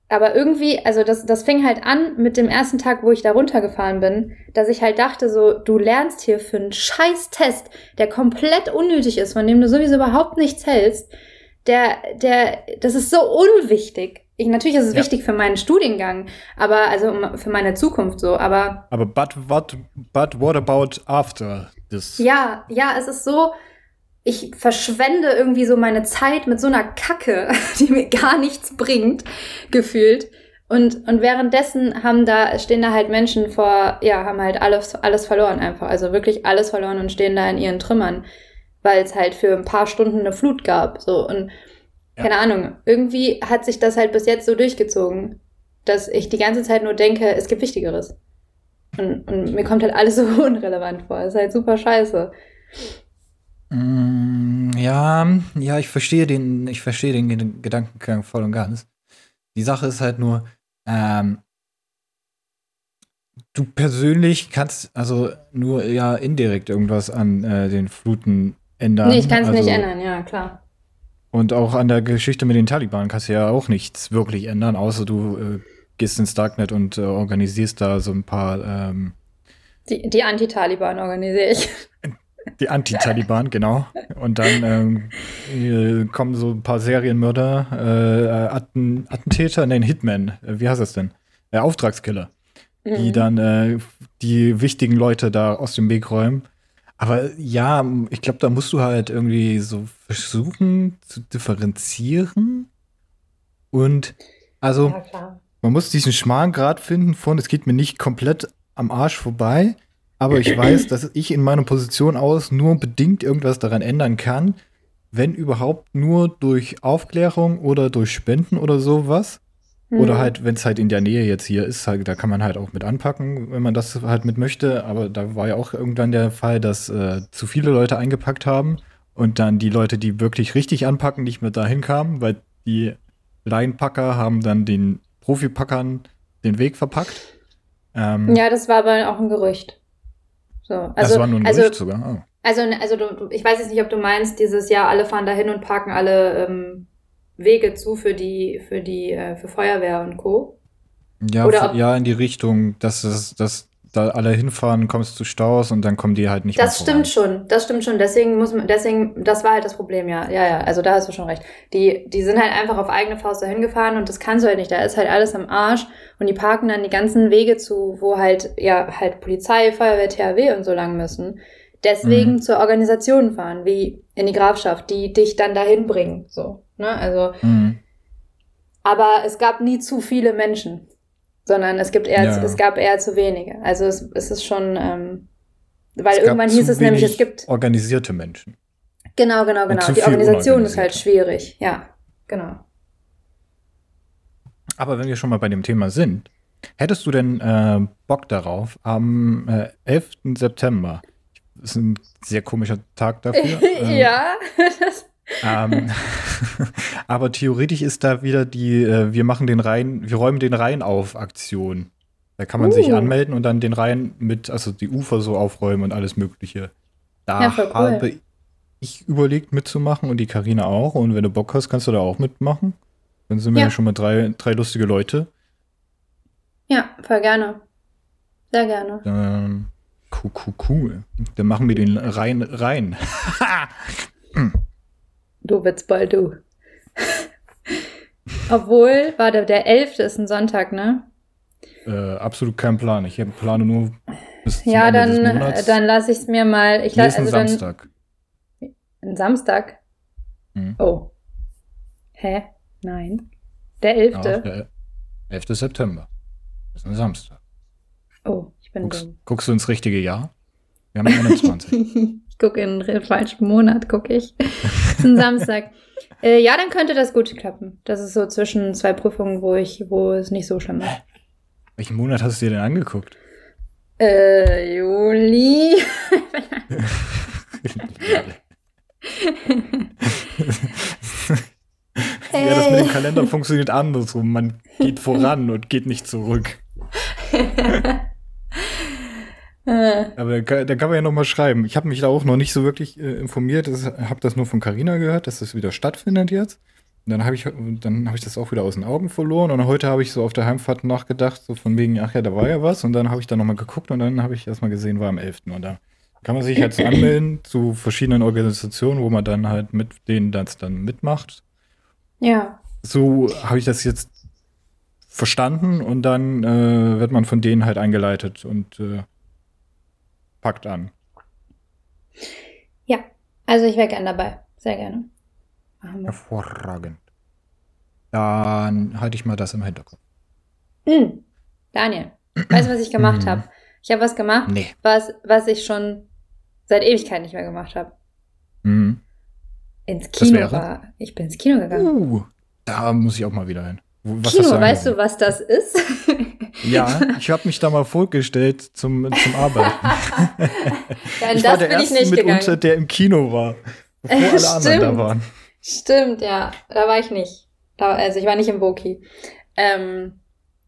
aber irgendwie, also das, das fing halt an mit dem ersten Tag, wo ich da runtergefahren bin, dass ich halt dachte so, du lernst hier für einen scheiß Test, der komplett unnötig ist, von dem du sowieso überhaupt nichts hältst, der, der, das ist so unwichtig. Ich, natürlich ist es Ja. wichtig für meinen Studiengang, aber also für meine Zukunft so, aber Aber but what, but what about after this? ja, ja, es ist so, ich verschwende irgendwie so meine Zeit mit so einer Kacke, die mir gar nichts bringt, gefühlt. Und, und währenddessen haben da, stehen da halt Menschen vor, ja, haben halt alles, alles verloren einfach. Also wirklich alles verloren und stehen da in ihren Trümmern, weil es halt für ein paar Stunden eine Flut gab. So und Ja. keine Ahnung. Irgendwie hat sich das halt bis jetzt so durchgezogen, dass ich die ganze Zeit nur denke, es gibt Wichtigeres. Und, und mir kommt halt alles so unrelevant vor. Es ist halt super scheiße. Mm, ja, ja, ich verstehe den, ich verstehe den Ged- Gedankengang voll und ganz. Die Sache ist halt nur, ähm, du persönlich kannst also nur ja indirekt irgendwas an äh, den Fluten ändern. Nee, ich kann es also, nicht ändern, ja, klar. Und auch an der Geschichte mit den Taliban kannst du ja auch nichts wirklich ändern, außer du äh, gehst ins Darknet und äh, organisierst da so ein paar ähm, Die, die Anti-Taliban organisiere ich. Die Anti-Taliban, genau. Und dann ähm, kommen so ein paar Serienmörder, äh, Atten, Attentäter, nein, Hitman, äh, wie heißt das denn? Äh, Auftragskiller, die Mhm. dann äh, die wichtigen Leute da aus dem Weg räumen. Aber ja, ich glaube, da musst du halt irgendwie so versuchen zu differenzieren. Und also, Ja, man muss diesen schmalen Grad finden von, es geht mir nicht komplett am Arsch vorbei, aber ich weiß, dass ich in meiner Position aus nur bedingt irgendwas daran ändern kann, wenn überhaupt nur durch Aufklärung oder durch Spenden oder sowas. Oder Mhm. halt, wenn es halt in der Nähe jetzt hier ist, halt, da kann man halt auch mit anpacken, wenn man das halt mit möchte. Aber da war ja auch irgendwann der Fall, dass äh, zu viele Leute eingepackt haben und dann die Leute, die wirklich richtig anpacken, nicht mehr dahin kamen, weil die Laienpacker haben dann den Profipackern den Weg verpackt. Ähm, Ja, das war aber auch ein Gerücht. So, also, das war nur ein also, Gerücht sogar. Oh. Also, also du, du, ich weiß jetzt nicht, ob du meinst, dieses Jahr alle fahren dahin und parken alle ähm, Wege zu für die, für die, äh, für Feuerwehr und Co. Ja, Oder ja, in die Richtung, dass, es, dass da alle hinfahren, kommst zu Staus und dann kommen die halt nicht Das stimmt schon, das stimmt schon. Deswegen muss man, deswegen, das war halt das Problem, ja. Ja, ja, also da hast du schon recht. Die, die sind halt einfach auf eigene Faust dahin gefahren und das kannst du halt nicht. Da ist halt alles am Arsch und die parken dann die ganzen Wege zu, wo halt, ja, halt Polizei, Feuerwehr, THW und so lang müssen. Deswegen Mhm. zur Organisation fahren, wie in die Grafschaft, die dich dann dahin bringen, so, ne, also. Mhm. Aber es gab nie zu viele Menschen, sondern es gibt eher, Ja. es gab eher zu wenige. Also es, es ist schon, ähm, weil Es irgendwann hieß es nämlich, es gibt organisierte Menschen. Genau, genau, genau. Die Organisation ist halt schwierig. Ja, genau. Aber wenn wir schon mal bei dem Thema sind, hättest du denn äh, Bock darauf am äh, 11. September? Das ist ein sehr komischer Tag dafür. ähm, ja, Ähm, aber theoretisch ist da wieder die, äh, wir machen den Rhein, wir räumen den Rhein auf Aktion. Da kann man sich Uh. anmelden und dann den Rhein mit, also die Ufer so aufräumen und alles Mögliche. Da Ja, cool. habe ich überlegt mitzumachen und die Karina auch. Und wenn du Bock hast, kannst du da auch mitmachen. Dann sind wir ja, Ja. schon mal drei, drei lustige Leute. ja, voll gerne. Sehr gerne. Ähm, cool, cool, cool. Dann machen wir den Rhein rein. Du Witzbold, du. Obwohl, warte, der 11. ist ein Sonntag, ne? äh, absolut kein Plan. Ich habe plane nur bis zum Ja, Ende dann, des dann lasse ich es mir mal. Ich lasse also dann Samstag. ein Samstag. Mhm. Oh. Hä? Nein. Der 11. Ja, der 11. September. Das ist ein Samstag. Oh, ich bin Guckst, dumm. guckst du ins richtige Jahr? Wir haben 21. ich gucke in den falschen Monat, gucke ich. Das ist ein Samstag. Äh, ja, dann könnte das gut klappen. Das ist so zwischen zwei Prüfungen, wo ich, wo es nicht so schlimm ist. Welchen Monat hast du dir denn angeguckt? Äh, Juli. Ja, das mit dem Kalender funktioniert andersrum. Man geht voran und geht nicht zurück. Aber da kann, da kann man ja noch mal schreiben. Ich habe mich da auch noch nicht so wirklich äh, informiert. Ich habe das nur von Carina gehört, dass das wieder stattfindet jetzt. Und dann habe ich, dann habe ich das auch wieder aus den Augen verloren. Und heute habe ich so auf der Heimfahrt nachgedacht, so von wegen, ach ja, da war ja was. Und dann habe ich da noch mal geguckt und dann habe ich erst mal gesehen, war am 11. Und da kann man sich halt so anmelden zu verschiedenen Organisationen, wo man dann halt mit denen das dann mitmacht. Ja. So habe ich das jetzt verstanden und dann äh, wird man von denen halt eingeleitet und äh, packt an. Ja, also ich wäre gern dabei. Sehr gerne. Machen wir. Hervorragend. Dann halte ich mal das im Hinterkopf. Mm. Daniel, weißt du, was ich gemacht Mm. habe? Ich habe was gemacht, Nee. was, was ich schon seit Ewigkeit nicht mehr gemacht habe. Mhm. Ins Das Kino wäre? war. Ich bin ins Kino gegangen. Uh, da muss ich auch mal wieder hin. Was Kino, du weißt du, was das ist? Ja, ich habe mich da mal vorgestellt zum, zum Arbeiten. ja, in ich war das der bin ich Erste nicht mitunter, gegangen. der im Kino war. Bevor alle anderen da Stimmt. waren. Stimmt, ja. Da war ich nicht. Da, also ich war nicht im Boki. Ähm,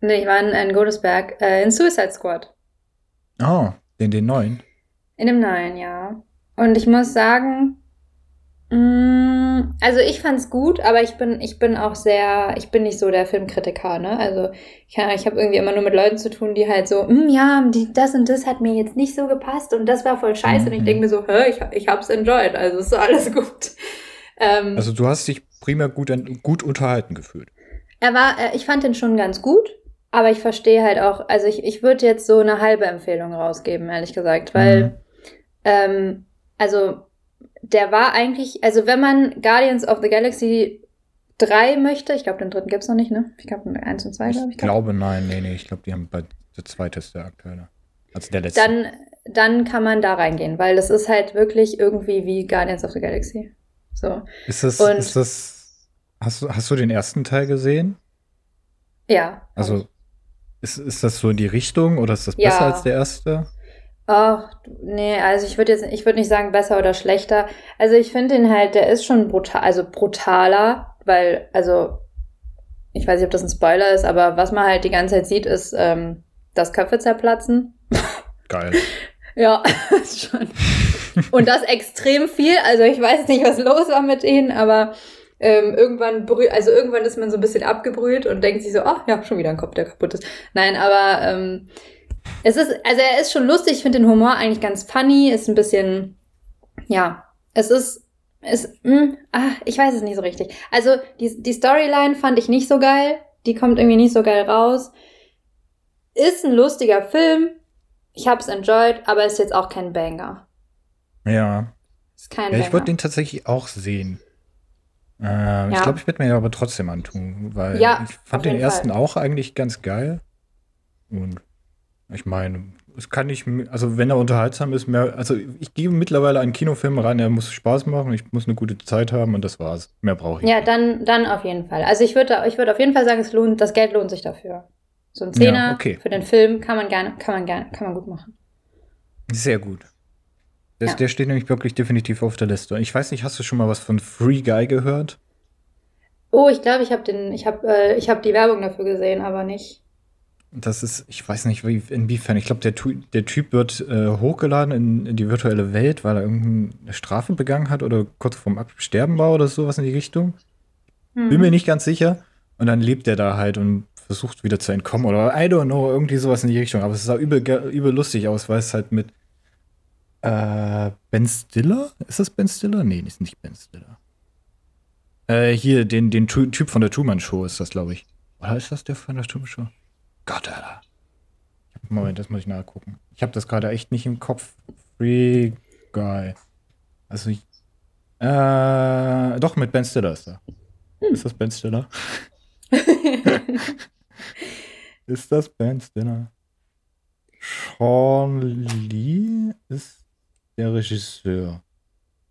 nee, ich war in, in Godesberg, äh, in Suicide Squad. Oh, den, den neuen. In dem neuen, ja. Und ich muss sagen, also ich fand's gut, aber ich bin, ich bin auch sehr, ich bin nicht so der Filmkritiker, ne? Also ich, ich habe irgendwie immer nur mit Leuten zu tun, die halt so, "Mm, ja, die, das und das hat mir jetzt nicht so gepasst und das war voll scheiße. Und ich Mhm. denke mir so, hä, ich, ich hab's enjoyed, also ist alles gut. Ähm, Also du hast dich primär gut, gut unterhalten gefühlt. Er war, äh, ich fand den schon ganz gut, aber ich verstehe halt auch, also ich, ich würde jetzt so eine halbe Empfehlung rausgeben, ehrlich gesagt, weil, Mhm. ähm, also der war eigentlich, also wenn man Guardians of the Galaxy 3 möchte, ich glaube, den dritten gibt's noch nicht, ne? Ich glaube, 1 und 2, glaube Ich ich. glaube, nein, nee, nee, ich glaube, die haben bei der zweite ist der aktuelle. Also der letzte. Dann, dann kann man da reingehen, weil das ist halt wirklich irgendwie wie Guardians of the Galaxy. So, ist das, und- ist das, hast du, hast du den ersten Teil gesehen? ja. Also, ist, ist das so in die Richtung oder ist das Ja. besser als der erste? Ach, nee, also ich würde jetzt, ich würde nicht sagen besser oder schlechter. Also ich finde ihn halt, der ist schon brutal, also brutaler, weil, also, ich weiß nicht, ob das ein Spoiler ist, aber was man halt die ganze Zeit sieht, ist, ähm, dass Köpfe zerplatzen. Geil. Ja, schon. Und das extrem viel. Also ich weiß nicht, was los war mit ihnen, aber ähm, irgendwann also irgendwann ist man so ein bisschen abgebrüht und denkt sich so, ach ja, schon wieder ein Kopf, der kaputt ist. Nein, aber ähm, es ist, also er ist schon lustig, ich finde den Humor eigentlich ganz funny, ist ein bisschen, ja, es ist, ist, mh, ah, ich weiß es nicht so richtig. Also die, die Storyline fand ich nicht so geil, die kommt irgendwie nicht so geil raus. Ist ein lustiger Film, ich hab's enjoyed, aber ist jetzt auch kein Banger. Ja. Ist kein ja ich würde den tatsächlich auch sehen. Äh, Ich Ja. glaube, ich würde mir aber trotzdem antun, weil Ja, ich fand den ersten Fall. auch eigentlich ganz geil. Und ich meine, es kann nicht, also wenn er unterhaltsam ist, mehr, also ich gehe mittlerweile einen Kinofilm ran, er muss Spaß machen, ich muss eine gute Zeit haben und das war's. Mehr brauche ich Ja, nicht. dann, dann auf jeden Fall. Also ich würde, ich würde auf jeden Fall sagen, es lohnt, das Geld lohnt sich dafür. So ein Zehner Ja, okay. für den Film kann man gerne, kann man gerne, kann man gut machen. Sehr gut. Das, Ja. Der steht nämlich wirklich definitiv auf der Liste. Ich weiß nicht, hast du schon mal was von Free Guy gehört? Oh, ich glaube, ich habe den, ich habe, äh, ich habe die Werbung dafür gesehen, aber nicht. Das ist, ich weiß nicht, wie, inwiefern. Ich glaube, der, der Typ wird äh, hochgeladen in, in die virtuelle Welt, weil er irgendeine Strafe begangen hat oder kurz vorm Absterben war oder sowas in die Richtung. Hm. Bin mir nicht ganz sicher. Und dann lebt er da halt und versucht wieder zu entkommen oder I don't know, irgendwie sowas in die Richtung. Aber es sah übel, übel lustig aus, weil es halt mit äh, Ben Stiller? Ist das Ben Stiller? Nee, ist nicht Ben Stiller. Äh, hier, den, den Typ von der Truman Show ist das, glaube ich. Oder ist das der von der Truman Show? Gott, Alter. Moment, das muss ich nachgucken. Ich habe das gerade echt nicht im Kopf. Free Guy. Also, ich, äh, doch, mit Ben Stiller ist er. Ist das Ben Stiller? ist das Ben Stiller? Sean Lee ist der Regisseur.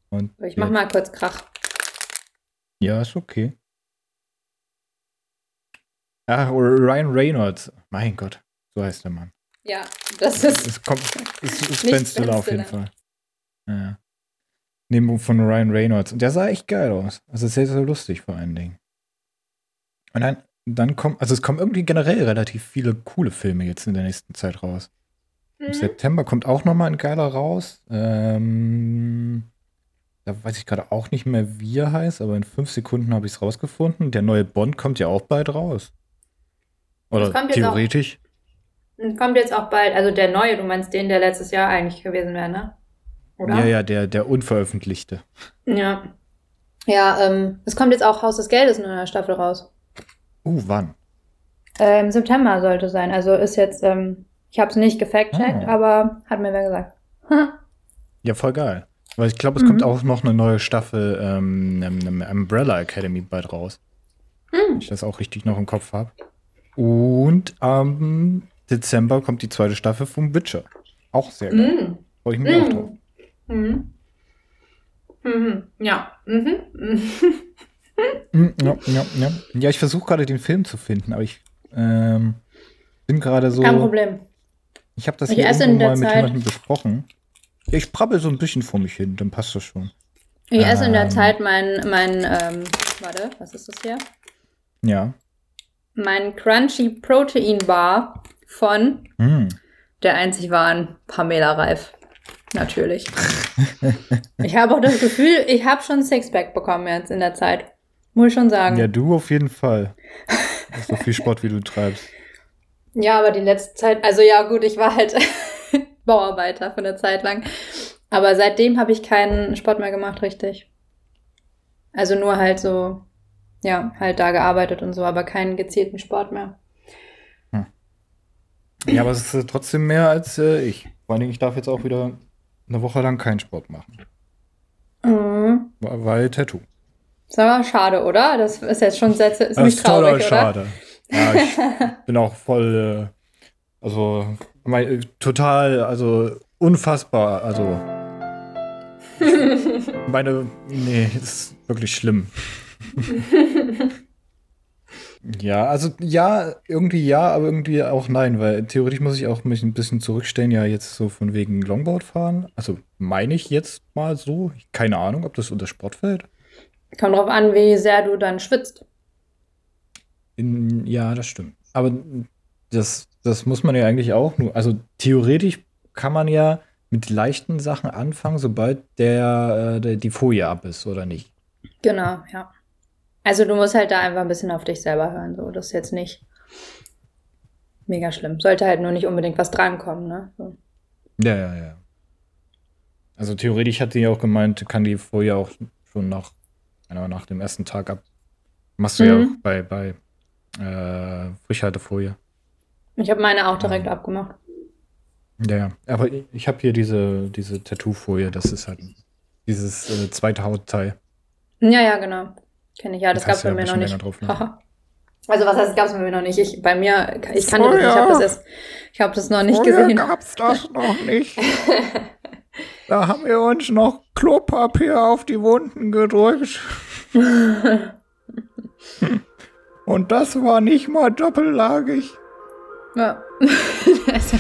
Und Ich mach der- mal kurz Krach. Ja, ist okay. Ach, Ryan Reynolds. Mein Gott, so heißt der Mann. Ja, das ist. Es kommt, es ist Ben Stiller auf jeden. Fall. Ja. Neben von Ryan Reynolds. Und der sah echt geil aus. Also sehr, sehr lustig vor allen Dingen. Und dann, dann kommen, also es kommen irgendwie generell relativ viele coole Filme jetzt in der nächsten Zeit raus. Im September kommt auch noch mal ein geiler raus. Ähm, da weiß ich gerade auch nicht mehr, wie er heißt, aber in fünf Sekunden habe ich es rausgefunden. Der neue Bond kommt ja auch bald raus. Oder jetzt auch- theoretisch. Und Kommt jetzt auch bald, also der neue, du meinst den, der letztes Jahr eigentlich gewesen wäre, ne? Oder? Ja, ja, der, der unveröffentlichte. Ja. Ja, ähm, es kommt jetzt auch Haus des Geldes in einer Staffel raus. Uh, wann? Äh, Im September sollte sein. Also ist jetzt, ähm, ich habe es nicht gefact-checkt, Ah. aber hat mir wer gesagt. Ja, voll geil. Weil ich glaube, es Mhm. kommt auch noch eine neue Staffel ähm, ähm, Umbrella Academy bald raus. Hm. Wenn ich das auch richtig noch im Kopf habe. Und am Dezember kommt die zweite Staffel vom Witcher. Auch sehr geil. Mhm. Freue ich mich auch drauf. Mhm. Mhm. Ja. Mhm. Mm, Ja, ja, ja. ja ich versuche gerade den Film zu finden, aber ich ähm, bin gerade so. Kein Problem. Ich habe das Ich hier irgendwo in der mal mit Zeit- jemandem besprochen. Ja, ich prabbel so ein bisschen vor mich hin, dann passt das schon. Ich esse in der Ähm. Zeit mein, mein, ähm, warte, was ist das hier? Ja. Mein Crunchy Protein Bar von Hm. der einzig wahren Pamela Reif. Natürlich. ich habe auch das Gefühl, ich habe schon Sixpack bekommen jetzt in der Zeit. Muss ich schon sagen. Ja, du auf jeden Fall. so viel Sport, wie du treibst. Ja, aber die letzte Zeit, also ja gut, ich war halt Bauarbeiter für eine Zeit lang. Aber seitdem habe ich keinen Sport mehr gemacht, richtig. Also nur halt so, ja, halt da gearbeitet und so, aber keinen gezielten Sport mehr. Ja, aber es ist äh, trotzdem mehr als äh, ich. Vor allen Dingen, ich darf jetzt auch wieder eine Woche lang keinen Sport machen. Mhm. Weil, weil Tattoo. Ist aber schade, oder? Das ist jetzt schon sehr, ist Das nicht ist traurig, oder? schade. Ja, ich bin auch voll, äh, also mein, äh, total, also unfassbar, also meine, nee, ist wirklich schlimm. ja, also ja, irgendwie ja, aber irgendwie auch nein, weil theoretisch muss ich auch mich ein bisschen zurückstellen, ja, jetzt so von wegen Longboard fahren. Also meine ich jetzt mal so, keine Ahnung, ob das unter Sport fällt. Kommt drauf an, wie sehr du dann schwitzt. In, ja, das stimmt. Aber das, das muss man ja eigentlich auch nur. Also theoretisch kann man ja mit leichten Sachen anfangen, sobald der, äh, der die Folie ab ist, oder nicht? Genau, ja. Also du musst halt da einfach ein bisschen auf dich selber hören. So, das ist jetzt nicht mega schlimm. Sollte halt nur nicht unbedingt was drankommen, ne? So. Ja, ja, ja. Also theoretisch hat die auch gemeint, kann die Folie auch schon nach, nach dem ersten Tag ab. Machst du ja Mhm. auch bei, bei äh, Frischhaltefolie. Ich habe meine auch direkt Ja. abgemacht. Ja, ja. Aber ich, ich habe hier diese, diese Tattoo-Folie, das ist halt dieses äh, zweite Hautteil. Ja, ja, genau. Kenne ich. Ja, das gab's du bei ja mir noch nicht. drauf. Haha. also was heißt, gab's bei mir noch nicht? Ich, bei mir, ich kannte Oh das nicht. Ich habe das erst, ich habe das noch nicht Früher gesehen. gab's das noch nicht. da haben wir uns noch Klopapier auf die Wunden gedrückt. Und das war nicht mal doppellagig. Ja. Also,